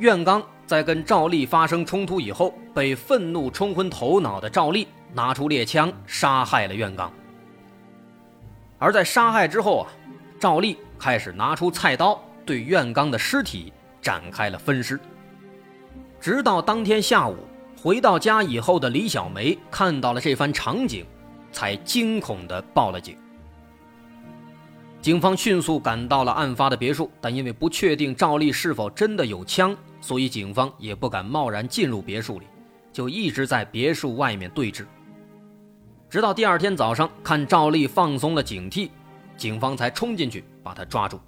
苑刚在跟赵丽发生冲突以后，被愤怒冲昏头脑的赵丽拿出猎枪杀害了苑刚。而在杀害之后啊，赵丽开始拿出菜刀对苑刚的尸体展开了分尸。直到当天下午回到家以后的李小梅看到了这番场景。才惊恐地报了警。警方迅速赶到了案发的别墅，但因为不确定赵丽是否真的有枪，所以警方也不敢贸然进入别墅里，就一直在别墅外面对峙。直到第二天早上，看赵丽放松了警惕，警方才冲进去把她抓住。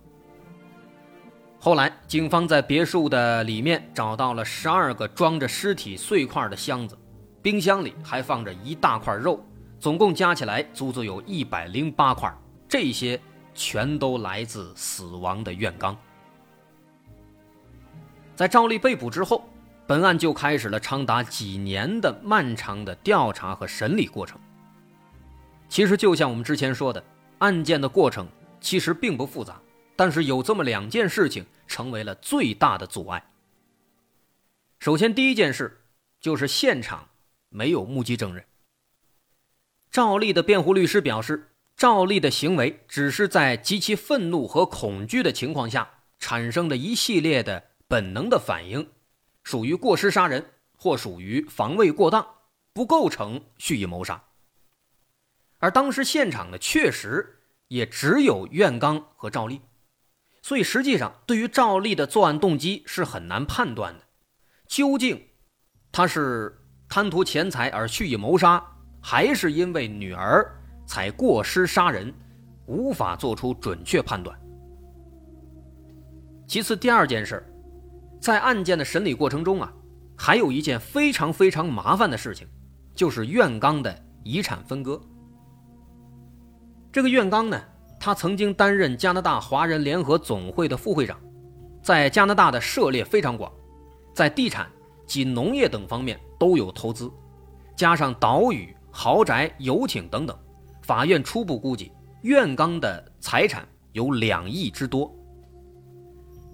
后来，警方在别墅的里面找到了十二个装着尸体碎块的箱子，冰箱里还放着一大块肉。总共加起来足足有一百零八块，这些全都来自死亡的院刚。在赵丽被捕之后，本案就开始了长达几年的漫长的调查和审理过程。其实就像我们之前说的，案件的过程其实并不复杂，但是有这么两件事情成为了最大的阻碍。首先，第一件事就是现场没有目击证人。赵丽的辩护律师表示，赵丽的行为只是在极其愤怒和恐惧的情况下产生的一系列的本能的反应，属于过失杀人或属于防卫过当，不构成蓄意谋杀。而当时现场呢，确实也只有苑刚和赵丽，所以实际上对于赵丽的作案动机是很难判断的，究竟他是贪图钱财而蓄意谋杀？还是因为女儿才过失杀人，无法做出准确判断。其次，第二件事，在案件的审理过程中啊，还有一件非常非常麻烦的事情，就是苑刚的遗产分割。这个苑刚呢，他曾经担任加拿大华人联合总会的副会长，在加拿大的涉猎非常广，在地产及农业等方面都有投资，加上岛屿。豪宅、游艇等等，法院初步估计，苑刚的财产有两亿之多。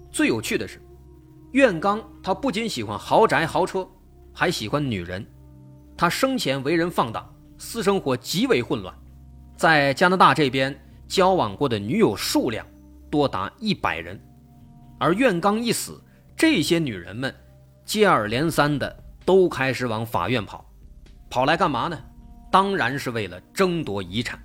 最有趣的是，苑刚他不仅喜欢豪宅豪车，还喜欢女人。他生前为人放荡，私生活极为混乱，在加拿大这边交往过的女友数量多达一百人。而苑刚一死，这些女人们接二连三的都开始往法院跑，跑来干嘛呢？当然是为了争夺遗产。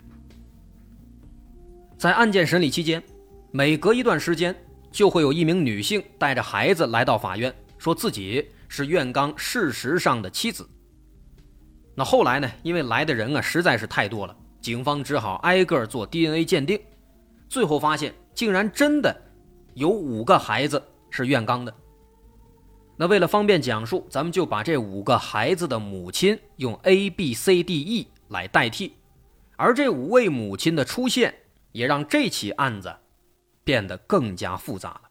在案件审理期间，每隔一段时间就会有一名女性带着孩子来到法院，说自己是苑刚事实上的妻子。那后来呢？因为来的人啊实在是太多了，警方只好挨个做 DNA 鉴定，最后发现竟然真的有五个孩子是苑刚的。那为了方便讲述，咱们就把这五个孩子的母亲用 A、B、C、D、E 来代替，而这五位母亲的出现，也让这起案子变得更加复杂了。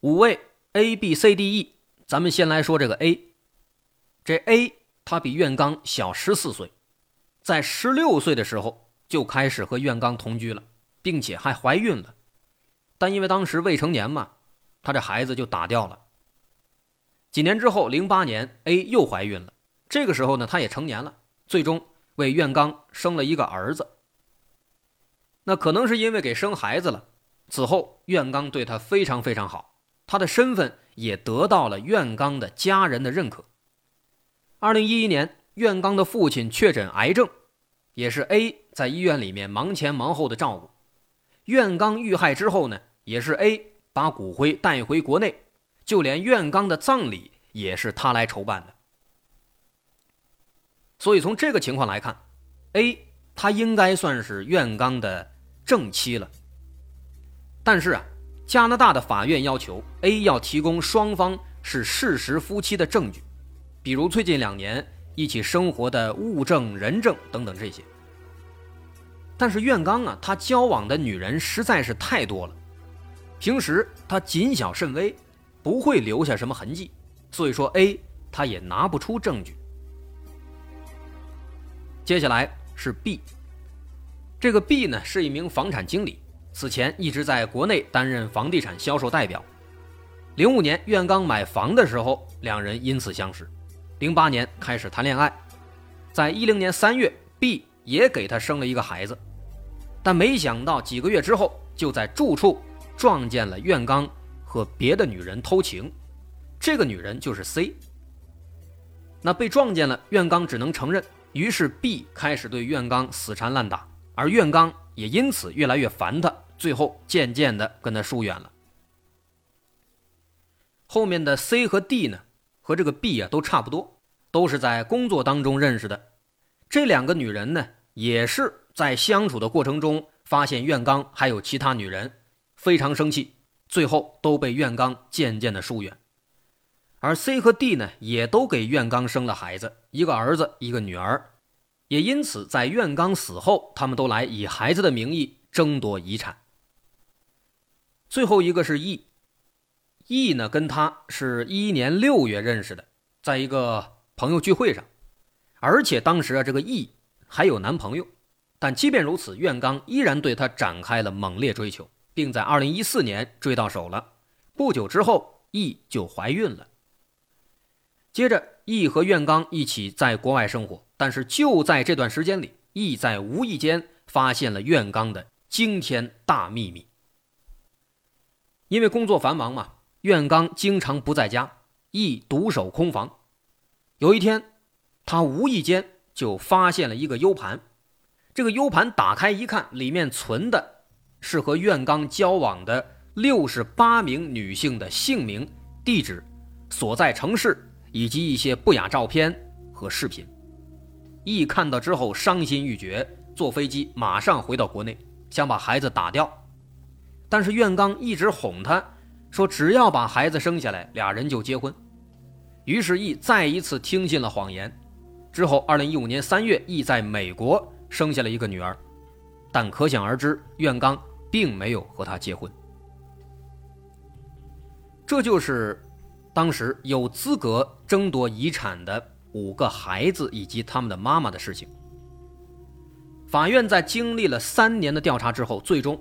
五位 A、B、C、D、E，咱们先来说这个 A。这 A 他比苑刚小十四岁，在十六岁的时候。就开始和苑刚同居了，并且还怀孕了，但因为当时未成年嘛，他这孩子就打掉了。几年之后，零八年 A 又怀孕了，这个时候呢，他也成年了，最终为苑刚生了一个儿子。那可能是因为给生孩子了，此后苑刚对他非常非常好，他的身份也得到了苑刚的家人的认可。二零一一年，苑刚的父亲确诊癌症。也是 A 在医院里面忙前忙后的照顾，苑刚遇害之后呢，也是 A 把骨灰带回国内，就连苑刚的葬礼也是他来筹办的。所以从这个情况来看，A 他应该算是苑刚的正妻了。但是啊，加拿大的法院要求 A 要提供双方是事实夫妻的证据，比如最近两年一起生活的物证、人证等等这些。但是苑刚啊，他交往的女人实在是太多了，平时他谨小慎微，不会留下什么痕迹，所以说 A 他也拿不出证据。接下来是 B，这个 B 呢是一名房产经理，此前一直在国内担任房地产销售代表。零五年苑刚买房的时候，两人因此相识，零八年开始谈恋爱，在一零年三月，B 也给他生了一个孩子。但没想到几个月之后，就在住处撞见了苑刚和别的女人偷情，这个女人就是 C。那被撞见了，苑刚只能承认，于是 B 开始对苑刚死缠烂打，而苑刚也因此越来越烦他，最后渐渐的跟他疏远了。后面的 C 和 D 呢，和这个 B 啊都差不多，都是在工作当中认识的，这两个女人呢也是。在相处的过程中，发现苑刚还有其他女人，非常生气，最后都被苑刚渐渐的疏远。而 C 和 D 呢，也都给苑刚生了孩子，一个儿子，一个女儿，也因此在苑刚死后，他们都来以孩子的名义争夺遗产。最后一个是 E，E 呢跟他是一一年六月认识的，在一个朋友聚会上，而且当时啊，这个 E 还有男朋友。但即便如此，苑刚依然对她展开了猛烈追求，并在2014年追到手了。不久之后，E 就怀孕了。接着，E 和苑刚一起在国外生活，但是就在这段时间里，E 在无意间发现了苑刚的惊天大秘密。因为工作繁忙嘛，苑刚经常不在家，E 独守空房。有一天，他无意间就发现了一个 U 盘。这个 U 盘打开一看，里面存的是和苑刚交往的六十八名女性的姓名、地址、所在城市以及一些不雅照片和视频。易看到之后伤心欲绝，坐飞机马上回到国内，想把孩子打掉。但是苑刚一直哄他，说只要把孩子生下来，俩人就结婚。于是易再一次听信了谎言。之后，二零一五年三月，易在美国。生下了一个女儿，但可想而知，苑刚并没有和她结婚。这就是当时有资格争夺遗产的五个孩子以及他们的妈妈的事情。法院在经历了三年的调查之后，最终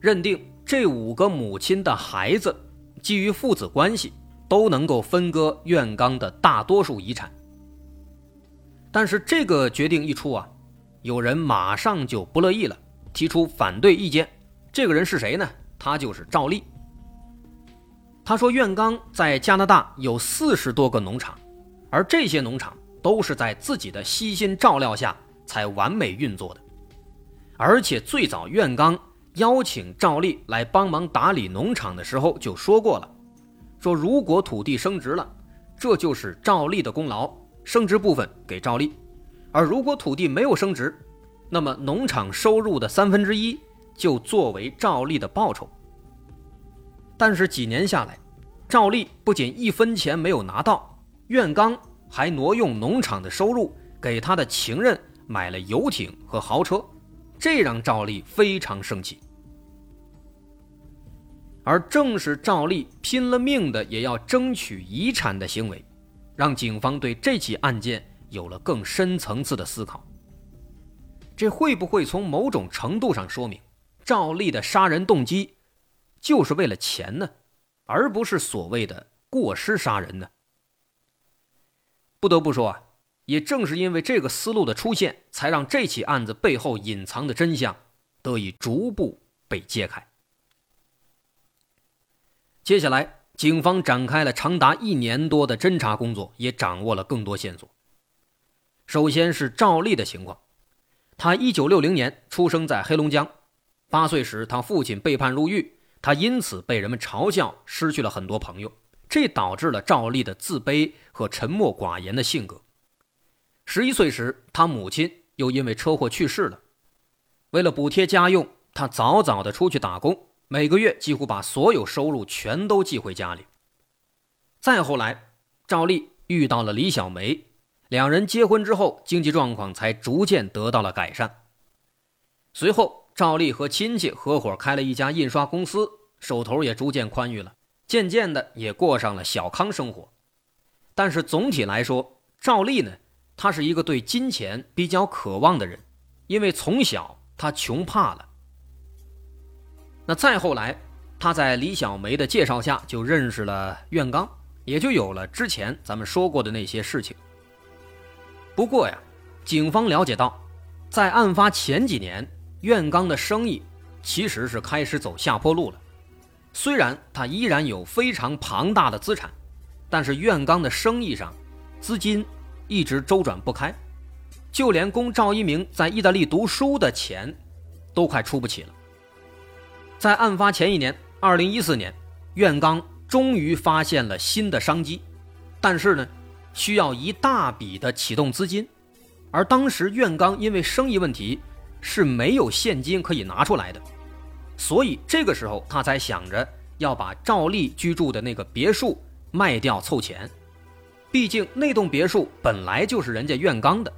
认定这五个母亲的孩子基于父子关系都能够分割苑刚的大多数遗产。但是这个决定一出啊。有人马上就不乐意了，提出反对意见。这个人是谁呢？他就是赵丽。他说，苑刚在加拿大有四十多个农场，而这些农场都是在自己的悉心照料下才完美运作的。而且最早苑刚邀请赵丽来帮忙打理农场的时候就说过了，说如果土地升值了，这就是赵丽的功劳，升值部分给赵丽。而如果土地没有升值，那么农场收入的三分之一就作为赵丽的报酬。但是几年下来，赵丽不仅一分钱没有拿到，苑刚还挪用农场的收入给他的情人买了游艇和豪车，这让赵丽非常生气。而正是赵丽拼了命的也要争取遗产的行为，让警方对这起案件。有了更深层次的思考，这会不会从某种程度上说明赵丽的杀人动机就是为了钱呢，而不是所谓的过失杀人呢？不得不说啊，也正是因为这个思路的出现，才让这起案子背后隐藏的真相得以逐步被揭开。接下来，警方展开了长达一年多的侦查工作，也掌握了更多线索。首先是赵丽的情况，她一九六零年出生在黑龙江，八岁时她父亲被判入狱，他因此被人们嘲笑，失去了很多朋友，这导致了赵丽的自卑和沉默寡言的性格。十一岁时，他母亲又因为车祸去世了。为了补贴家用，他早早的出去打工，每个月几乎把所有收入全都寄回家里。再后来，赵丽遇到了李小梅，两人结婚之后，经济状况才逐渐得到了改善。随后，赵丽和亲戚合伙开了一家印刷公司，手头也逐渐宽裕了，渐渐的也过上了小康生活。但是总体来说，赵丽呢，她是一个对金钱比较渴望的人，因为从小。他穷怕了。那再后来，他在李小梅的介绍下就认识了苑刚，也就有了之前咱们说过的那些事情。不过呀，警方了解到，在案发前几年，苑刚的生意其实是开始走下坡路了。虽然他依然有非常庞大的资产，但是苑刚的生意上资金一直周转不开。就连供赵一鸣在意大利读书的钱，都快出不起了。在案发前一年，二零一四年，苑刚终于发现了新的商机，但是呢，需要一大笔的启动资金，而当时苑刚因为生意问题是没有现金可以拿出来的，所以这个时候他才想着要把赵丽居住的那个别墅卖掉凑钱，毕竟那栋别墅本来就是人家苑刚的。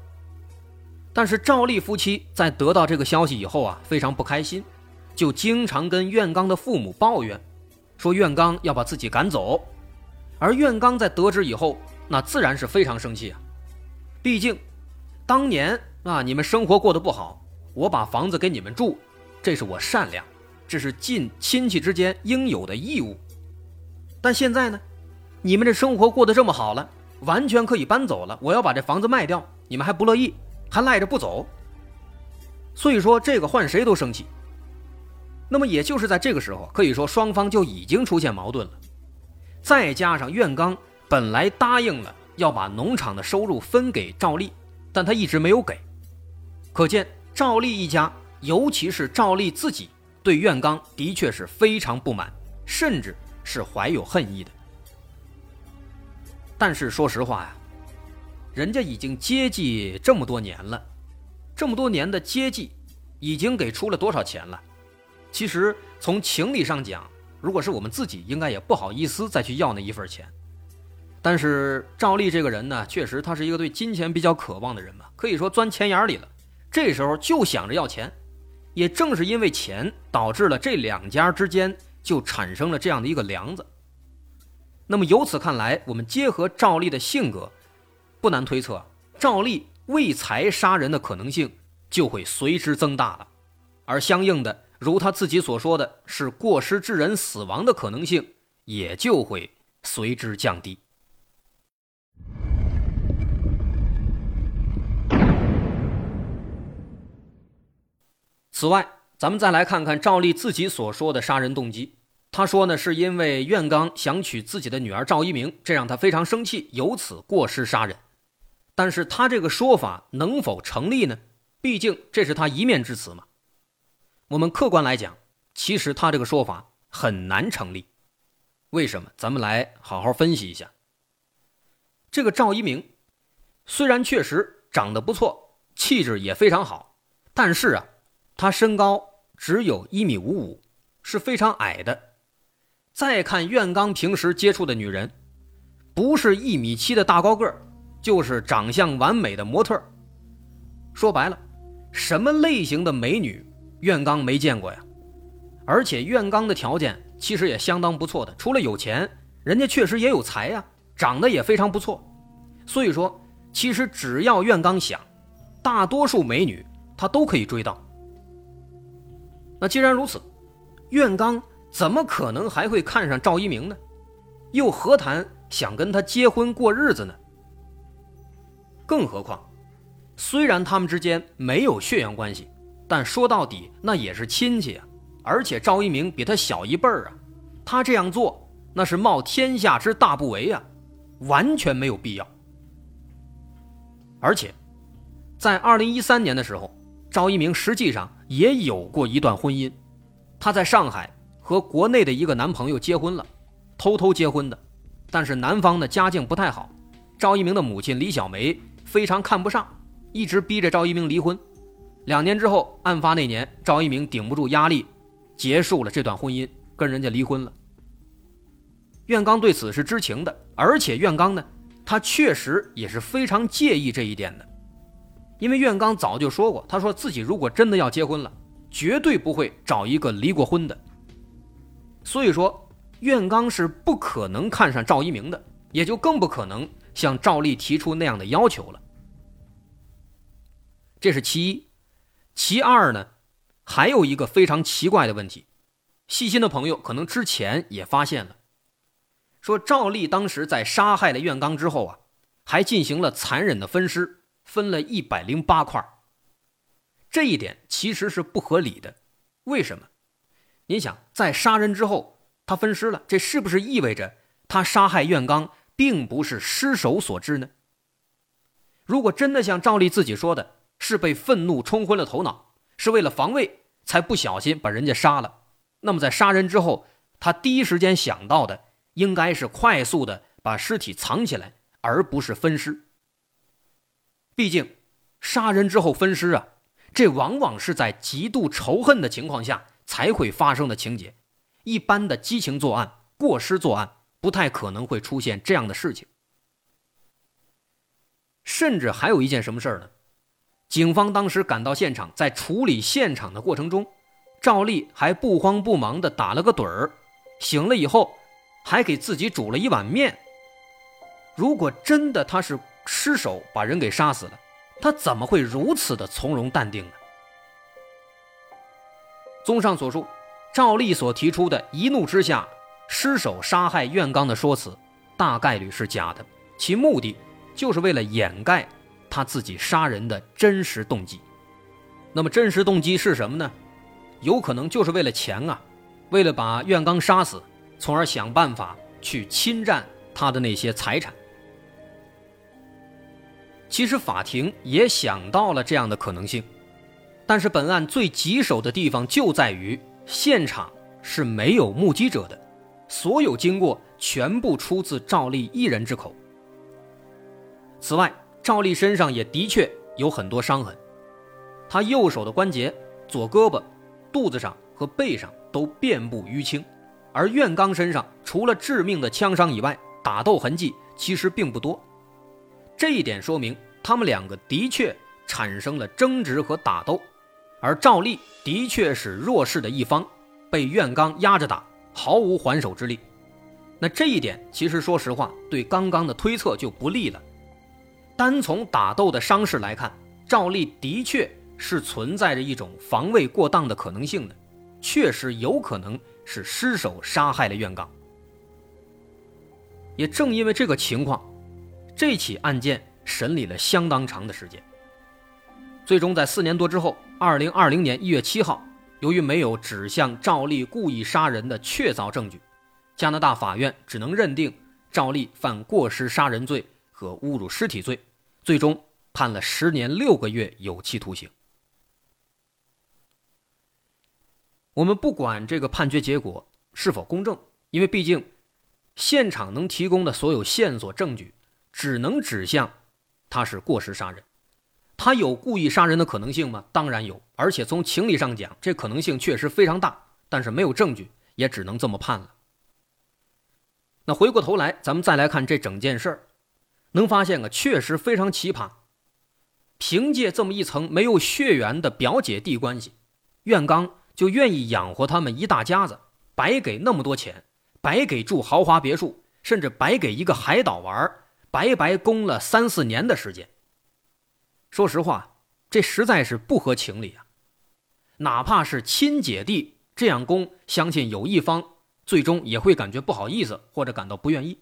但是赵丽夫妻在得到这个消息以后啊，非常不开心，就经常跟苑刚的父母抱怨，说苑刚要把自己赶走。而苑刚在得知以后，那自然是非常生气啊。毕竟，当年啊你们生活过得不好，我把房子给你们住，这是我善良，这是尽亲戚之间应有的义务。但现在呢，你们这生活过得这么好了，完全可以搬走了，我要把这房子卖掉，你们还不乐意。还赖着不走，所以说这个换谁都生气。那么也就是在这个时候，可以说双方就已经出现矛盾了。再加上苑刚本来答应了要把农场的收入分给赵丽，但他一直没有给，可见赵丽一家，尤其是赵丽自己，对苑刚的确是非常不满，甚至是怀有恨意的。但是说实话呀。人家已经接济这么多年了，这么多年的接济，已经给出了多少钱了？其实从情理上讲，如果是我们自己，应该也不好意思再去要那一份钱。但是赵丽这个人呢，确实他是一个对金钱比较渴望的人嘛，可以说钻钱眼里了。这时候就想着要钱，也正是因为钱，导致了这两家之间就产生了这样的一个梁子。那么由此看来，我们结合赵丽的性格。不难推测，赵丽为财杀人的可能性就会随之增大了，而相应的，如他自己所说的是过失致人死亡的可能性也就会随之降低。此外，咱们再来看看赵丽自己所说的杀人动机。他说呢，是因为苑刚想娶自己的女儿赵一鸣，这让他非常生气，由此过失杀人。但是他这个说法能否成立呢？毕竟这是他一面之词嘛。我们客观来讲，其实他这个说法很难成立。为什么？咱们来好好分析一下。这个赵一鸣虽然确实长得不错，气质也非常好，但是啊，他身高只有一米五五，是非常矮的。再看苑刚平时接触的女人，不是一米七的大高个儿。就是长相完美的模特说白了，什么类型的美女，苑刚没见过呀？而且苑刚的条件其实也相当不错的，除了有钱，人家确实也有才呀，长得也非常不错。所以说，其实只要苑刚想，大多数美女他都可以追到。那既然如此，苑刚怎么可能还会看上赵一鸣呢？又何谈想跟他结婚过日子呢？更何况，虽然他们之间没有血缘关系，但说到底那也是亲戚啊。而且赵一鸣比他小一辈儿啊，他这样做那是冒天下之大不韪啊，完全没有必要。而且，在二零一三年的时候，赵一鸣实际上也有过一段婚姻，他在上海和国内的一个男朋友结婚了，偷偷结婚的，但是男方的家境不太好，赵一鸣的母亲李小梅。非常看不上，一直逼着赵一鸣离婚。两年之后，案发那年，赵一鸣顶不住压力，结束了这段婚姻，跟人家离婚了。苑刚对此是知情的，而且苑刚呢，他确实也是非常介意这一点的，因为苑刚早就说过，他说自己如果真的要结婚了，绝对不会找一个离过婚的。所以说，苑刚是不可能看上赵一鸣的，也就更不可能向赵丽提出那样的要求了。这是其一。其二呢，还有一个非常奇怪的问题，细心的朋友可能之前也发现了，说赵丽当时在杀害了苑刚之后啊，还进行了残忍的分尸，分了一百零八块。这一点其实是不合理的，为什么？你想，在杀人之后，他分尸了，这是不是意味着他杀害苑刚并不是失手所致呢？如果真的像赵丽自己说的，是被愤怒冲昏了头脑，是为了防卫才不小心把人家杀了。那么在杀人之后，他第一时间想到的应该是快速的把尸体藏起来，而不是分尸。毕竟，杀人之后分尸啊，这往往是在极度仇恨的情况下才会发生的情节。一般的激情作案、过失作案，不太可能会出现这样的事情。甚至还有一件什么事儿呢？警方当时赶到现场，在处理现场的过程中，赵丽还不慌不忙地打了个盹儿，醒了以后，还给自己煮了一碗面。如果真的他是失手把人给杀死了，他怎么会如此的从容淡定呢？综上所述，赵丽所提出的一怒之下失手杀害苑刚的说辞，大概率是假的，其目的就是为了掩盖。他自己杀人的真实动机，那么真实动机是什么呢？有可能就是为了钱啊，为了把苑刚杀死，从而想办法去侵占他的那些财产。其实法庭也想到了这样的可能性，但是本案最棘手的地方就在于现场是没有目击者的，所有经过全部出自赵丽一人之口。此外，赵丽身上也的确有很多伤痕，她右手的关节、左胳膊、肚子上和背上都遍布淤青，而苑刚身上除了致命的枪伤以外，打斗痕迹其实并不多。这一点说明他们两个的确产生了争执和打斗，而赵丽的确是弱势的一方，被苑刚压着打，毫无还手之力。那这一点其实说实话，对刚刚的推测就不利了。单从打斗的伤势来看，赵丽的确是存在着一种防卫过当的可能性的，确实有可能是失手杀害了苑刚。也正因为这个情况，这起案件审理了相当长的时间。最终在四年多之后，二零二零年一月七号，由于没有指向赵丽故意杀人的确凿证据，加拿大法院只能认定赵丽犯过失杀人罪。和侮辱尸体罪，最终判了十年六个月有期徒刑。我们不管这个判决结果是否公正，因为毕竟现场能提供的所有线索证据只能指向他是过失杀人。他有故意杀人的可能性吗？当然有，而且从情理上讲，这可能性确实非常大。但是没有证据，也只能这么判了。那回过头来，咱们再来看这整件事儿。能发现个确实非常奇葩。凭借这么一层没有血缘的表姐弟关系，苑刚就愿意养活他们一大家子，白给那么多钱，白给住豪华别墅，甚至白给一个海岛玩儿，白白供了三四年的时间。说实话，这实在是不合情理啊！哪怕是亲姐弟这样供，相信有一方最终也会感觉不好意思，或者感到不愿意。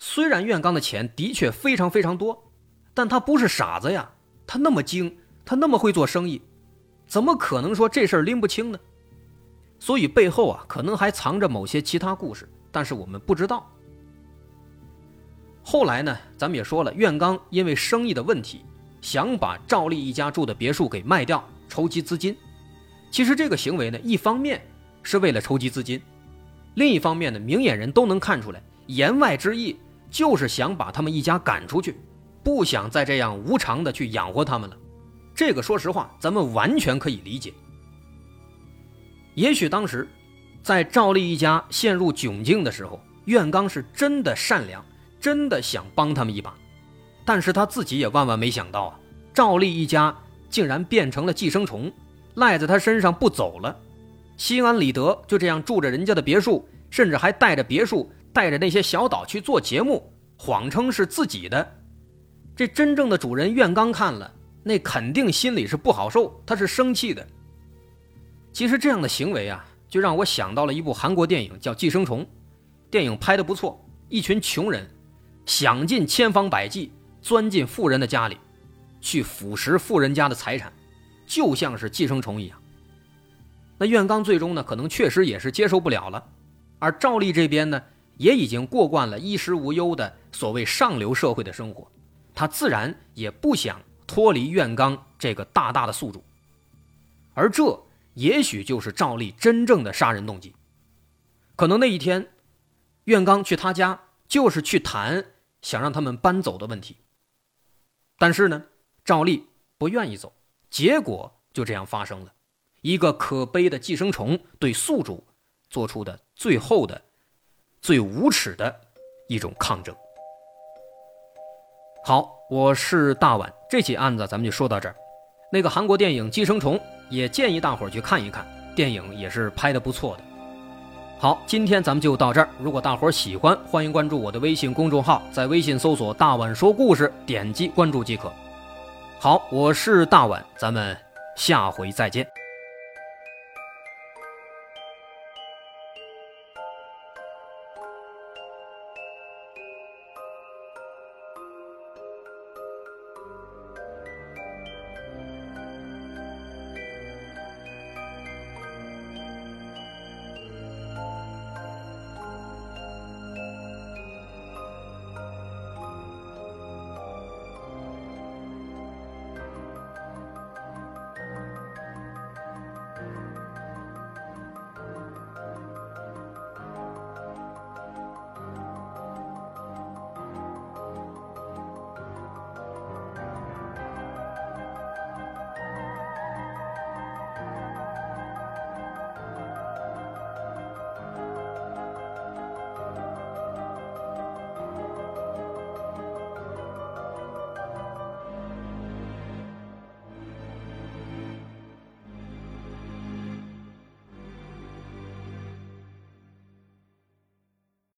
虽然苑刚的钱的确非常非常多，但他不是傻子呀，他那么精，他那么会做生意，怎么可能说这事儿拎不清呢？所以背后啊，可能还藏着某些其他故事，但是我们不知道。后来呢，咱们也说了，苑刚因为生意的问题，想把赵丽一家住的别墅给卖掉，筹集资金。其实这个行为呢，一方面是为了筹集资金，另一方面呢，明眼人都能看出来，言外之意。就是想把他们一家赶出去，不想再这样无偿的去养活他们了。这个说实话，咱们完全可以理解。也许当时，在赵丽一家陷入窘境的时候，苑刚是真的善良，真的想帮他们一把，但是他自己也万万没想到啊，赵丽一家竟然变成了寄生虫，赖在他身上不走了，心安理得就这样住着人家的别墅，甚至还带着别墅，带着那些小岛去做节目，谎称是自己的。这真正的主人苑刚看了。那肯定心里是不好受，他是生气的。其实这样的行为啊，就让我想到了一部韩国电影，叫《寄生虫》。电影拍的不错，一群穷人想尽千方百计钻进富人的家里，去腐蚀富人家的财产，就像是寄生虫一样。那苑刚最终呢，可能确实也是接受不了了。而赵丽这边呢，也已经过惯了衣食无忧的所谓上流社会的生活，他自然也不想。脱离苑刚这个大大的宿主，而这也许就是赵丽真正的杀人动机。可能那一天，苑刚去他家就是去谈想让他们搬走的问题。但是呢，赵丽不愿意走，结果就这样发生了，一个可悲的寄生虫对宿主做出的最后的、最无耻的一种抗争。好，我是大碗。这起案子咱们就说到这儿。那个韩国电影《寄生虫》也建议大伙儿去看一看，电影也是拍的不错的。好，今天咱们就到这儿。如果大伙儿喜欢，欢迎关注我的微信公众号，在微信搜索“大碗说故事”，点击关注即可。好，我是大碗，咱们下回再见。